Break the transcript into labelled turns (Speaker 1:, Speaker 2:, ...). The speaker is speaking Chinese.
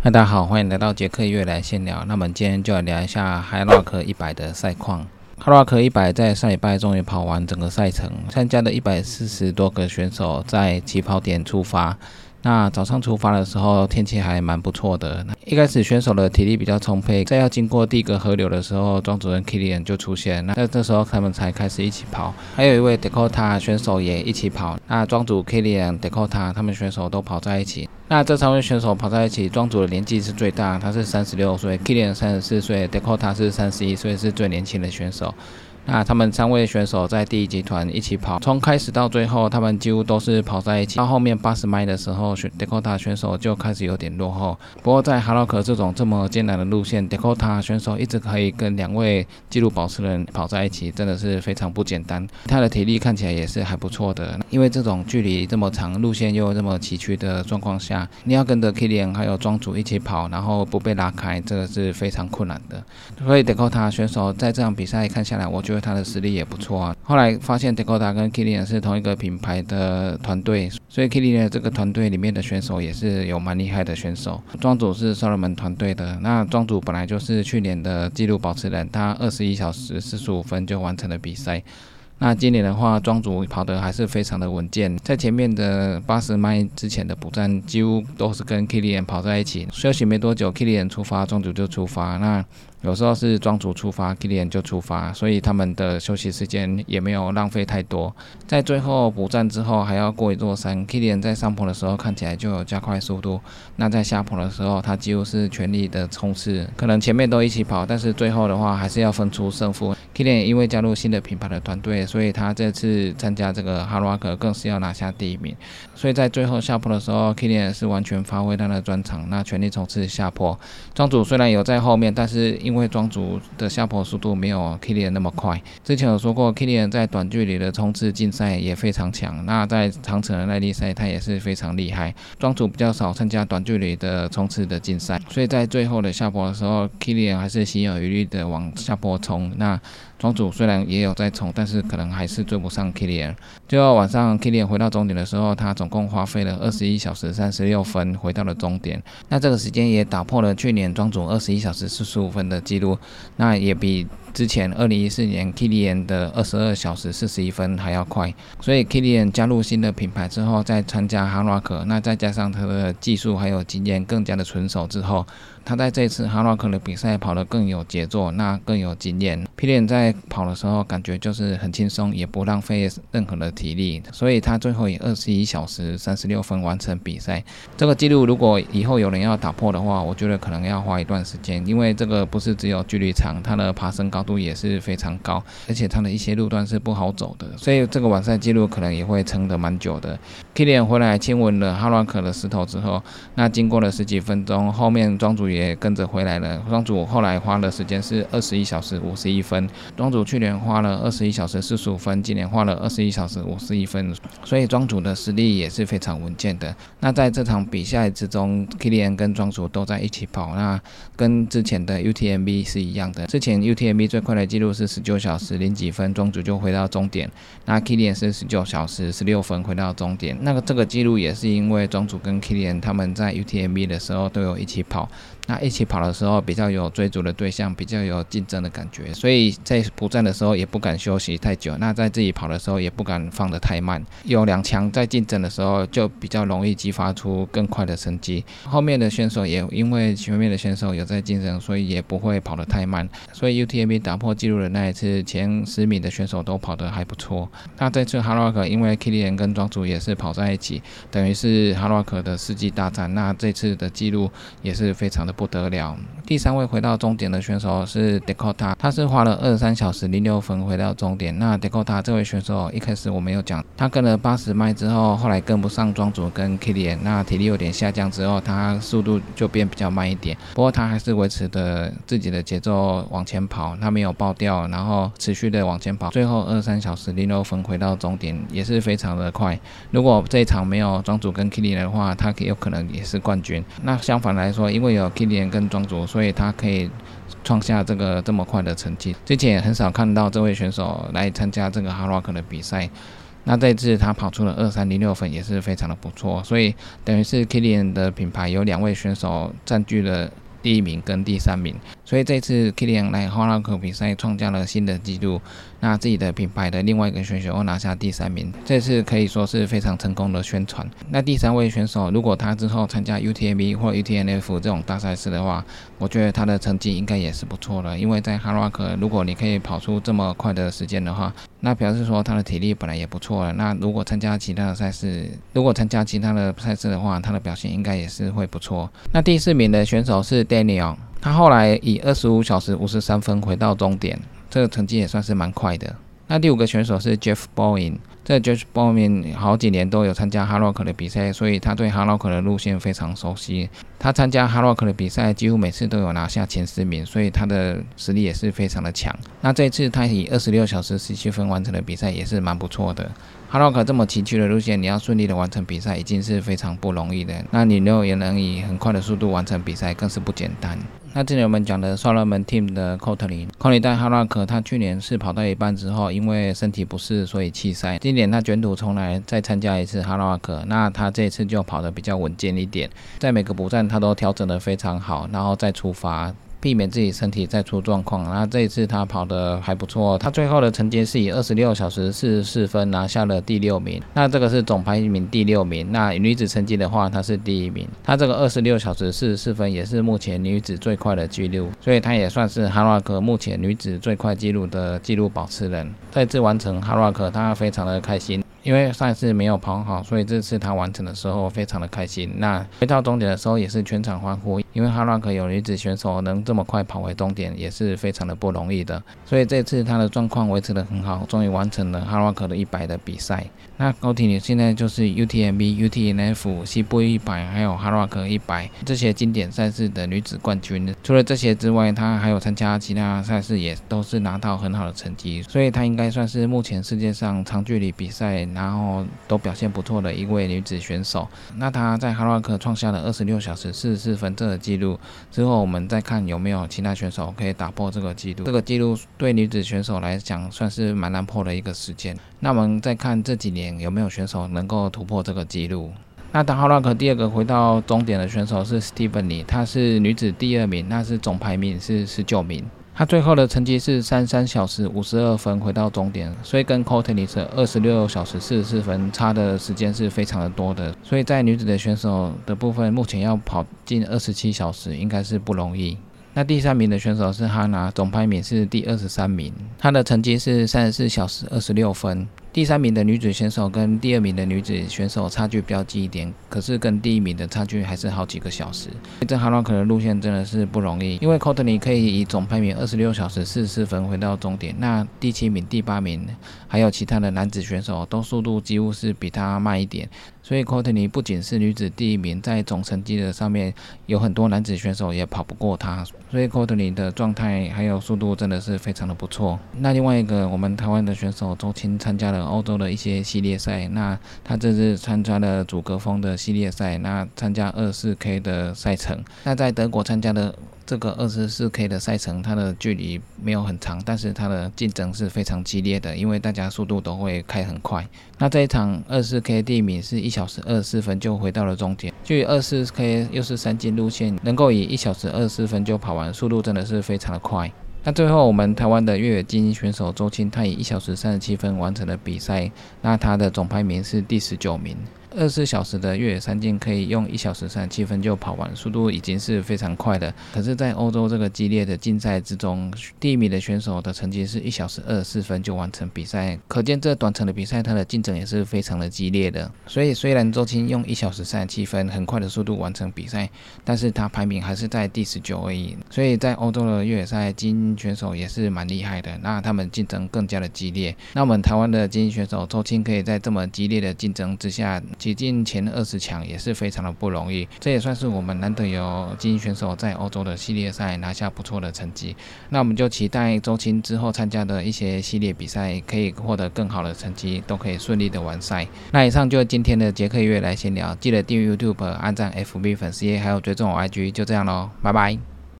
Speaker 1: 嗨，大家好，欢迎来到杰克月来闲聊。那么今天就来聊一下 High Rock 一百的赛况。High Rock 一百在上礼拜终于跑完整个赛程，参加的一百四十多个选手在起跑点出发。那早上出发的时候，天气还蛮不错的。一开始选手的体力比较充沛，在要经过第一个河流的时候，庄主任 Kilian 就出现。那这时候他们才开始一起跑。还有一位 Dakota 选手也一起跑。那庄主 Kilian、Dakota 他们选手都跑在一起。那这三位选手跑在一起，庄主的年纪是最大，他是三十六岁，Kilian 三十四岁，Dakota 是三十一岁，是最年轻的选手。那他们三位选手在第一集团一起跑，从开始到最后，他们几乎都是跑在一起。到后面八十迈的时候，选 Dakota 选手就开始有点落后。不过在哈洛克这种这么艰难的路线，Dakota 选手一直可以跟两位纪录保持人跑在一起，真的是非常不简单。他的体力看起来也是还不错的，因为这种距离这么长，路线又这么崎岖的状况下，你要跟着 Kilian 还有庄主一起跑，然后不被拉开，这个是非常困难的。所以 Dakota 选手在这场比赛看下来，我觉得他的实力也不错啊。后来发现 Dakota 跟 Kilian 是同一个品牌的团队，所以 Kilian 这个团队里面的选手也是有蛮厉害的选手。庄主是 Solomon 团队的，那庄主本来就是去年的纪录保持人，他二十一小时四十五分就完成了比赛。那今年的话，庄主跑得还是非常的稳健，在前面的八十迈之前的补站，几乎都是跟 Kilian 跑在一起。休息没多久，Kilian 出发，庄主就出发。那有时候是庄主出发，Kilian 就出发，所以他们的休息时间也没有浪费太多。在最后补站之后，还要过一座山，Kilian 在上坡的时候看起来就有加快速度。那在下坡的时候，他几乎是全力的冲刺，可能前面都一起跑，但是最后的话还是要分出胜负。Kilian 因为加入新的品牌的团队，所以他这次参加这个哈罗克更是要拿下第一名。所以在最后下坡的时候，Kilian 是完全发挥他的专长，那全力冲刺下坡。庄主虽然有在后面，但是因为庄主的下坡速度没有 Kilian 那么快，之前有说过，Kilian 在短距离的冲刺竞赛也非常强，那在长程的耐力赛他也是非常厉害。庄主比较少参加短距离的冲刺的竞赛，所以在最后的下坡的时候，Kilian 还是心有余力的往下坡冲。那庄主虽然也有在冲，但是可能还是追不上 Kilian。最后晚上 Kilian 回到终点的时候，他总共花费了二十一小时三十六分回到了终点，那这个时间也打破了去年庄主二十一小时四十五分的记录。那也比之前二零一四年 Kilian 的二十二小时四十一分还要快，所以 Kilian 加入新的品牌之后，再参加哈罗克，那再加上他的技术还有经验更加的纯熟之后，他在这次哈罗克的比赛跑得更有节奏，那更有经验。Kilian 在跑的时候感觉就是很轻松，也不浪费任何的体力，所以他最后以二十一小时三十六分完成比赛。这个记录如果以后有人要打破的话，我觉得可能要花一段时间，因为这个不是只有距离长，它的爬升高度也是非常高，而且它的一些路段是不好走的，所以这个完赛记录可能也会撑得蛮久的。Kilian 回来亲吻了哈罗克的石头之后，那经过了十几分钟，后面庄主也跟着回来了。庄主后来花的时间是二十一小时五十一分，庄主去年花了二十一小时四十五分，今年花了二十一小时五十一分，所以庄主的实力也是非常稳健的。那在这场比赛之中，Kilian 跟庄主都在一起跑，那跟之前的 UTMB 是一样的。之前 UTMB 最快的记录是十九小时零几分，庄主就回到终点。那 Kilian 是十九小时十六分回到终点。那个这个记录也是因为庄主跟 Kilian 他们在 UTMB 的时候都有一起跑。那一起跑的时候比较有追逐的对象，比较有竞争的感觉，所以在不在的时候也不敢休息太久。那在自己跑的时候也不敢放得太慢。有两强在竞争的时候，就比较容易激发出更快的成绩。后面的选手也因为前面的选手有在竞争，所以也不会跑得太慢。所以 UTMB 打破纪录的那一次，前十名的选手都跑得还不错。那这次哈罗克因为 Kilian 跟庄主也是跑在一起，等于是 h a r o c k 的世纪大战。那这次的记录也是非常的。不得了！第三位回到终点的选手是 Dakota，他是花了二十三小时零六分回到终点。那 Dakota 这位选手一开始我们没有讲，他跟了八十迈之后，后来跟不上庄主跟 Kilian，那体力有点下降之后，他速度就变比较慢一点。不过他还是维持的自己的节奏往前跑，他没有爆掉，然后持续的往前跑，最后二三小时零六分回到终点也是非常的快。如果这一场没有庄主跟 Kilian 的话，他有可能也是冠军。那相反来说，因为有 Kilian。跟庄主，所以他可以创下这个这么快的成绩。之前也很少看到这位选手来参加这个哈罗克的比赛。那这次他跑出了二三零六分，也是非常的不错。所以等于是 Kilian 的品牌有两位选手占据了。第一名跟第三名，所以这次 Kilian 来哈拉克比赛创下了新的纪录。那自己的品牌的另外一个选手又拿下第三名，这次可以说是非常成功的宣传。那第三位选手，如果他之后参加 UTMB 或 UTNF 这种大赛事的话，我觉得他的成绩应该也是不错的。因为在哈拉克，如果你可以跑出这么快的时间的话，那表示说他的体力本来也不错了。那如果参加其他的赛事，如果参加其他的赛事的话，他的表现应该也是会不错。那第四名的选手是 Daniel。他后来以二十五小时五十三分回到终点，这个成绩也算是蛮快的。那第五个选手是 Jeff Bowen，这 Jeff Bowen 好几年都有参加 Harlock 的比赛，所以他对 Harlock 的路线非常熟悉。他参加 Harlock 的比赛，几乎每次都有拿下前十名，所以他的实力也是非常的强。那这一次他以二十六小时十七分完成的比赛，也是蛮不错的。哈洛克这么崎岖的路线，你要顺利的完成比赛，已经是非常不容易的。那你又也能以很快的速度完成比赛，更是不简单。那这里我们讲的双热门 team 的 c o t l y 科里戴哈洛克，他去年是跑到一半之后，因为身体不适，所以弃赛。今年他卷土重来，再参加一次 Harak，，那他这次就跑得比较稳健一点，在每个补站他都调整得非常好，然后再出发。避免自己身体再出状况。那这一次他跑得还不错，他最后的成绩是以二十六小时四十四分拿下了第六名。那这个是总排名第六名。那女子成绩的话，她是第一名。她这个二十六小时四十四分也是目前女子最快的纪录，所以她也算是哈拉克目前女子最快纪录的纪录保持人。再次完成哈拉克，她非常的开心。因为上一次没有跑好，所以这次他完成的时候非常的开心。那回到终点的时候也是全场欢呼，因为哈拉克有女子选手能这么快跑回终点，也是非常的不容易的。所以这次她的状况维持得很好，终于完成了哈拉克的一百的比赛。那高体你现在就是 UTMB、UTNF、西部一百，还有哈拉克一百这些经典赛事的女子冠军。除了这些之外，她还有参加其他赛事，也都是拿到很好的成绩。所以她应该算是目前世界上长距离比赛。然后都表现不错的一位女子选手，那她在哈拉克创下了二十六小时四十四分这个记录之后，我们再看有没有其他选手可以打破这个记录。这个记录对女子选手来讲算是蛮难破的一个时间。那我们再看这几年有没有选手能够突破这个记录。那打哈拉克第二个回到终点的选手是 Stephanie，她是女子第二名，那是总排名是十九名。他最后的成绩是三三小时五十二分回到终点，所以跟 c o t e n y 是二十六小时四十四分差的时间是非常的多的。所以在女子的选手的部分，目前要跑近二十七小时应该是不容易。那第三名的选手是哈娜，总排名是第二十三名，她的成绩是三十四小时二十六分。第三名的女子选手跟第二名的女子选手差距比较近一点，可是跟第一名的差距还是好几个小时。这哈洛克的路线真的是不容易，因为 c o t n y 可以以总排名二十六小时四十四分回到终点，那第七名、第八名还有其他的男子选手都速度几乎是比他慢一点，所以 c o t n y 不仅是女子第一名，在总成绩的上面有很多男子选手也跑不过他，所以 c o t n y 的状态还有速度真的是非常的不错。那另外一个我们台湾的选手周青参加了。欧洲的一些系列赛，那他这次参加了祖格峰的系列赛，那参加二四 K 的赛程，那在德国参加的。这个二十四 K 的赛程，它的距离没有很长，但是它的竞争是非常激烈的，因为大家速度都会开很快。那这一场二十 k 第一名是一小时二十四分就回到了终点，距二十四 K 又是三进路线，能够以一小时二十四分就跑完，速度真的是非常的快。那最后，我们台湾的越野精英选手周青，他以一小时三十七分完成了比赛，那他的总排名是第十九名。二十四小时的越野三径可以用一小时三十七分就跑完，速度已经是非常快的。可是，在欧洲这个激烈的竞赛之中，第一名的选手的成绩是一小时二十四分就完成比赛，可见这短程的比赛它的竞争也是非常的激烈的。所以，虽然周青用一小时三十七分很快的速度完成比赛，但是他排名还是在第十九而已。所以在欧洲的越野赛，精英选手也是蛮厉害的，那他们竞争更加的激烈。那我们台湾的精英选手周青可以在这么激烈的竞争之下。挤进前二十强也是非常的不容易，这也算是我们难得有精英选手在欧洲的系列赛拿下不错的成绩。那我们就期待周青之后参加的一些系列比赛可以获得更好的成绩，都可以顺利的完赛。那以上就是今天的杰克月来闲聊，记得订阅 YouTube、按赞 FB 粉丝页，还有追踪我 IG，就这样喽，拜拜。